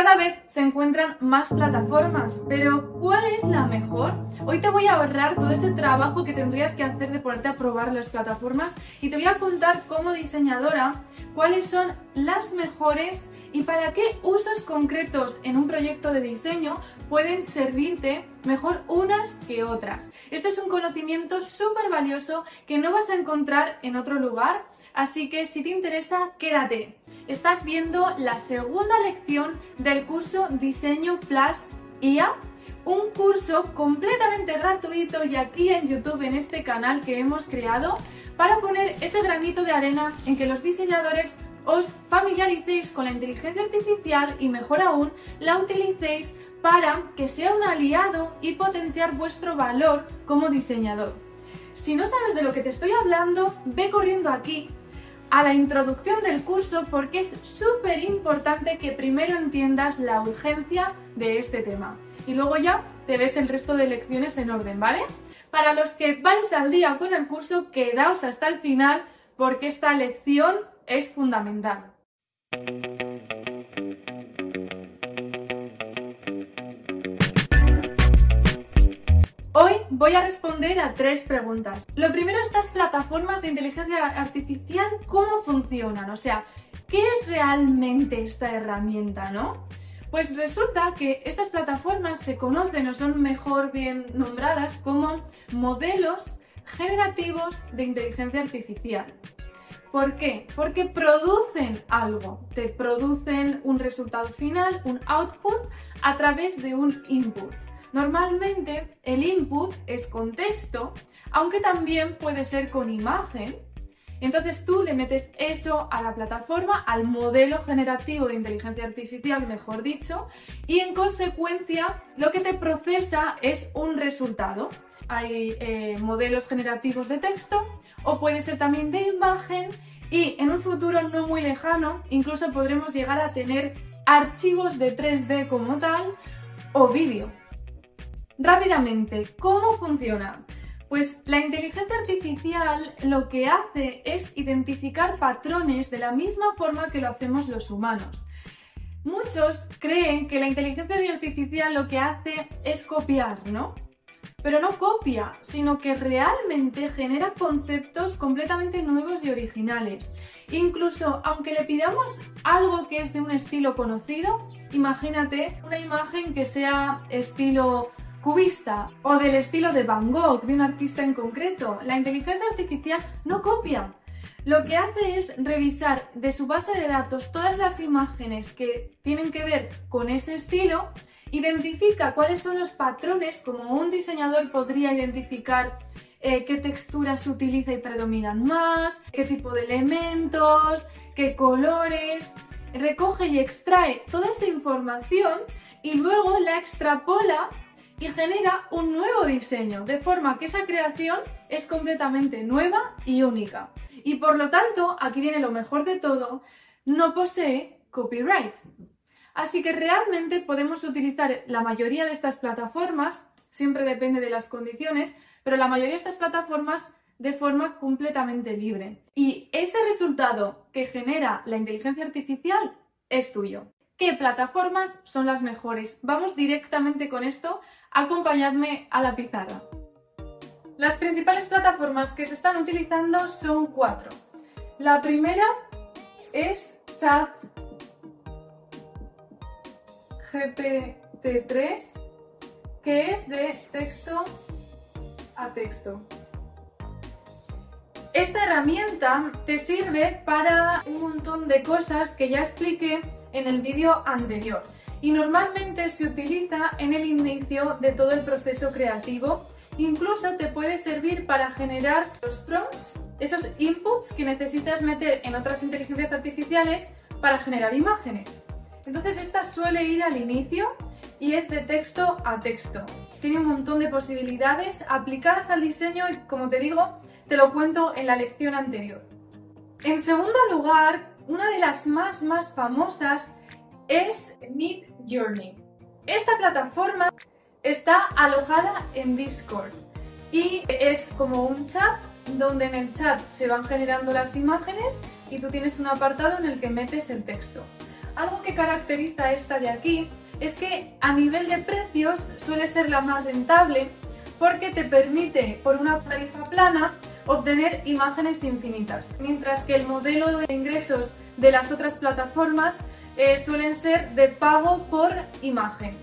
Cada vez se encuentran más plataformas, pero ¿cuál es la mejor? Hoy te voy a ahorrar todo ese trabajo que tendrías que hacer de ponerte a probar las plataformas y te voy a contar como diseñadora cuáles son las mejores y para qué usos concretos en un proyecto de diseño pueden servirte mejor unas que otras. Este es un conocimiento súper valioso que no vas a encontrar en otro lugar, así que si te interesa, quédate. Estás viendo la segunda lección del curso Diseño Plus IA un curso completamente gratuito y aquí en YouTube, en este canal que hemos creado, para poner ese granito de arena en que los diseñadores os familiaricéis con la inteligencia artificial y mejor aún, la utilicéis para que sea un aliado y potenciar vuestro valor como diseñador. Si no sabes de lo que te estoy hablando, ve corriendo aquí a la introducción del curso porque es súper importante que primero entiendas la urgencia de este tema y luego ya te ves el resto de lecciones en orden, ¿vale? Para los que vais al día con el curso, quedaos hasta el final porque esta lección es fundamental. Voy a responder a tres preguntas. Lo primero, estas plataformas de inteligencia artificial, ¿cómo funcionan? O sea, ¿qué es realmente esta herramienta, no? Pues resulta que estas plataformas se conocen o son mejor bien nombradas como modelos generativos de inteligencia artificial. ¿Por qué? Porque producen algo, te producen un resultado final, un output, a través de un input. Normalmente el input es con texto, aunque también puede ser con imagen. Entonces tú le metes eso a la plataforma, al modelo generativo de inteligencia artificial, mejor dicho, y en consecuencia lo que te procesa es un resultado. Hay eh, modelos generativos de texto o puede ser también de imagen y en un futuro no muy lejano incluso podremos llegar a tener archivos de 3D como tal o vídeo. Rápidamente, ¿cómo funciona? Pues la inteligencia artificial lo que hace es identificar patrones de la misma forma que lo hacemos los humanos. Muchos creen que la inteligencia artificial lo que hace es copiar, ¿no? Pero no copia, sino que realmente genera conceptos completamente nuevos y originales. Incluso aunque le pidamos algo que es de un estilo conocido, imagínate una imagen que sea estilo cubista o del estilo de Van Gogh, de un artista en concreto. La inteligencia artificial no copia. Lo que hace es revisar de su base de datos todas las imágenes que tienen que ver con ese estilo, identifica cuáles son los patrones, como un diseñador podría identificar eh, qué texturas utiliza y predominan más, qué tipo de elementos, qué colores, recoge y extrae toda esa información y luego la extrapola y genera un nuevo diseño, de forma que esa creación es completamente nueva y única. Y por lo tanto, aquí viene lo mejor de todo, no posee copyright. Así que realmente podemos utilizar la mayoría de estas plataformas, siempre depende de las condiciones, pero la mayoría de estas plataformas de forma completamente libre. Y ese resultado que genera la inteligencia artificial es tuyo. ¿Qué plataformas son las mejores? Vamos directamente con esto acompañadme a la pizarra. Las principales plataformas que se están utilizando son cuatro. La primera es Chat GPT-3, que es de texto a texto. Esta herramienta te sirve para un montón de cosas que ya expliqué en el vídeo anterior y normalmente se utiliza en el inicio de todo el proceso creativo. Incluso te puede servir para generar los prompts, esos inputs que necesitas meter en otras inteligencias artificiales para generar imágenes. Entonces esta suele ir al inicio y es de texto a texto. Tiene un montón de posibilidades aplicadas al diseño y como te digo, te lo cuento en la lección anterior. En segundo lugar, una de las más más famosas es Mid Journey. Esta plataforma está alojada en Discord y es como un chat donde en el chat se van generando las imágenes y tú tienes un apartado en el que metes el texto. algo que caracteriza esta de aquí es que a nivel de precios suele ser la más rentable porque te permite, por una tarifa plana, obtener imágenes infinitas, mientras que el modelo de ingresos de las otras plataformas eh, suelen ser de pago por imagen.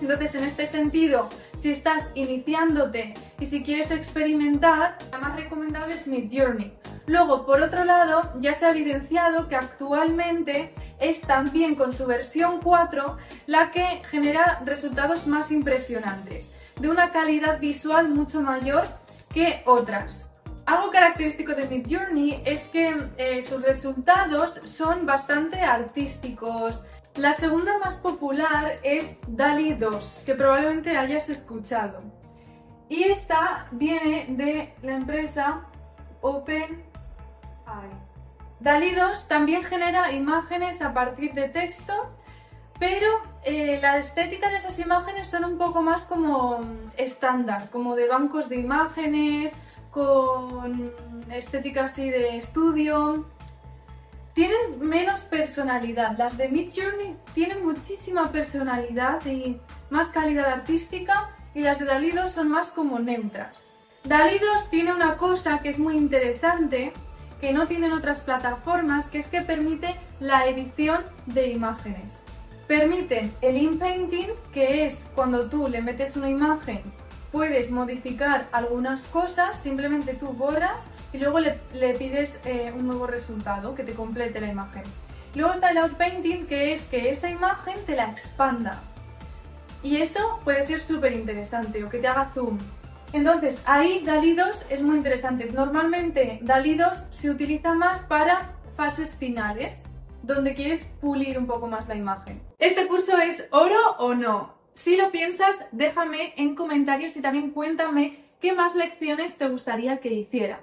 Entonces, en este sentido, si estás iniciándote y si quieres experimentar, la más recomendable es Midjourney. Luego, por otro lado, ya se ha evidenciado que actualmente es también con su versión 4 la que genera resultados más impresionantes, de una calidad visual mucho mayor que otras. Algo característico de Midjourney es que eh, sus resultados son bastante artísticos. La segunda más popular es DALI 2, que probablemente hayas escuchado. Y esta viene de la empresa OpenAI. DALI 2 también genera imágenes a partir de texto, pero eh, la estética de esas imágenes son un poco más como estándar, como de bancos de imágenes, con estética así de estudio. Tienen menos personalidad. Las de Midjourney tienen muchísima personalidad y más calidad artística y las de Dalí 2 son más como neutras. Dalí 2 tiene una cosa que es muy interesante que no tienen otras plataformas, que es que permite la edición de imágenes. Permiten el inpainting, que es cuando tú le metes una imagen puedes modificar algunas cosas, simplemente tú borras y luego le, pides eh, un nuevo resultado que te complete la imagen. Luego está el outpainting, que es que esa imagen te la expanda. Y eso puede ser súper interesante, o que te haga zoom. Entonces, ahí DALI 2 es muy interesante. Normalmente DALI 2 se utiliza más para fases finales, donde quieres pulir un poco más la imagen. ¿Este curso es oro o no? Si lo piensas, déjame en comentarios y también cuéntame qué más lecciones te gustaría que hiciera.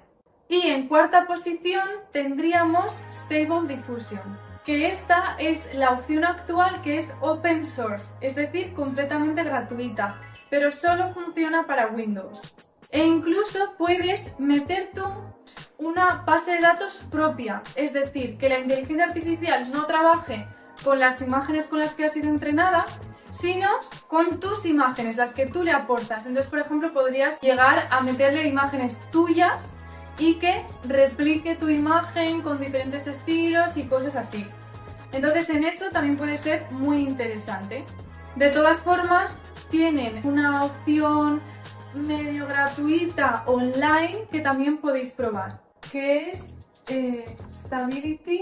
Y en cuarta posición tendríamos Stable Diffusion, que esta es la opción actual que es open source, es decir, completamente gratuita, pero solo funciona para Windows. E incluso puedes meter tú una base de datos propia, es decir, que la inteligencia artificial no trabaje con las imágenes con las que ha sido entrenada, sino con tus imágenes, las que tú le aportas. Entonces, por ejemplo, podrías llegar a meterle imágenes tuyas y que replique tu imagen con diferentes estilos y cosas así. Entonces, en eso también puede ser muy interesante. De todas formas, tienen una opción medio gratuita online que también podéis probar, que es eh, Stability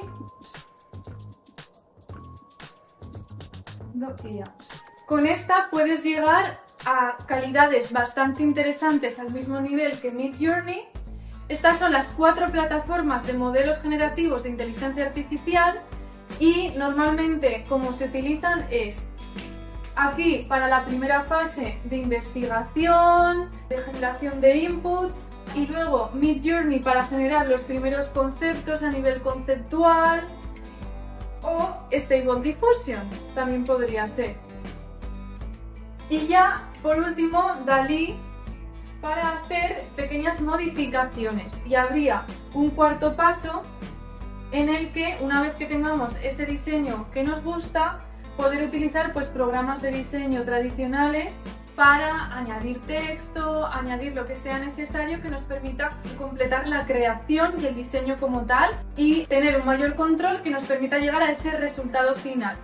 con esta puedes llegar a calidades bastante interesantes al mismo nivel que Midjourney. Estas son las cuatro plataformas de modelos generativos de inteligencia artificial y normalmente como se utilizan es aquí para la primera fase de investigación, de generación de inputs y luego Midjourney para generar los primeros conceptos a nivel conceptual, o Stable Diffusion, también podría ser. Y ya, por último, Dalí para hacer pequeñas modificaciones. Y habría un cuarto paso en el que una vez que tengamos ese diseño que nos gusta, poder utilizar pues programas de diseño tradicionales para añadir texto, añadir lo que sea necesario que nos permita completar la creación y el diseño como tal y tener un mayor control que nos permita llegar a ese resultado final.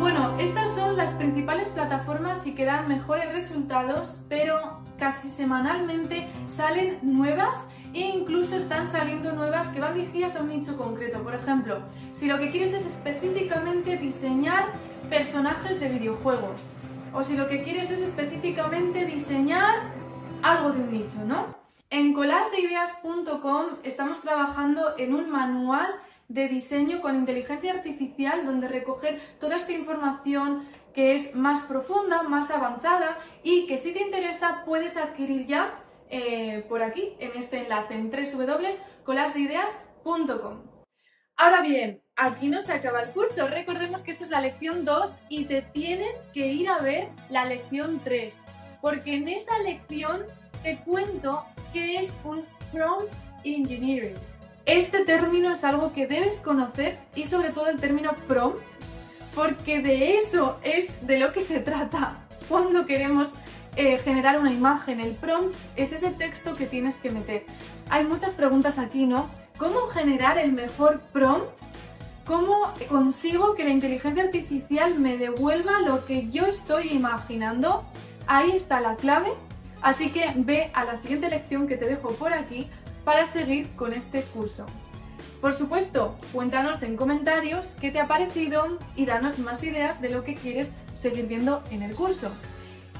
Bueno, estas las principales plataformas y que dan mejores resultados, pero casi semanalmente salen nuevas e incluso están saliendo nuevas que van dirigidas a un nicho concreto. Por ejemplo, si lo que quieres es específicamente diseñar personajes de videojuegos, o si lo que quieres es específicamente diseñar algo de un nicho, ¿no? En colasdeideas.com estamos trabajando en un manual de diseño con inteligencia artificial donde recoger toda esta información que es más profunda, más avanzada y que si te interesa puedes adquirir ya eh, por aquí en este enlace en www.colasdeideas.com. Ahora bien, aquí no se acaba el curso. Recordemos que esto es la lección 2 y te tienes que ir a ver la lección 3, porque en esa lección te cuento qué es un prompt engineering. Este término es algo que debes conocer y sobre todo el término prompt, porque de eso es de lo que se trata cuando queremos eh, generar una imagen. El prompt es ese texto que tienes que meter. Hay muchas preguntas aquí, ¿no? ¿Cómo generar el mejor prompt? ¿Cómo consigo que la inteligencia artificial me devuelva lo que yo estoy imaginando? Ahí está la clave. Así que ve a la siguiente lección que te dejo por aquí para seguir con este curso. Por supuesto, cuéntanos en comentarios qué te ha parecido y danos más ideas de lo que quieres seguir viendo en el curso.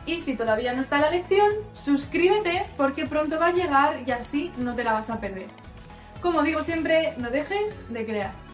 Y si todavía no está la lección, suscríbete porque pronto va a llegar y así no te la vas a perder. Como digo siempre, no dejes de crear.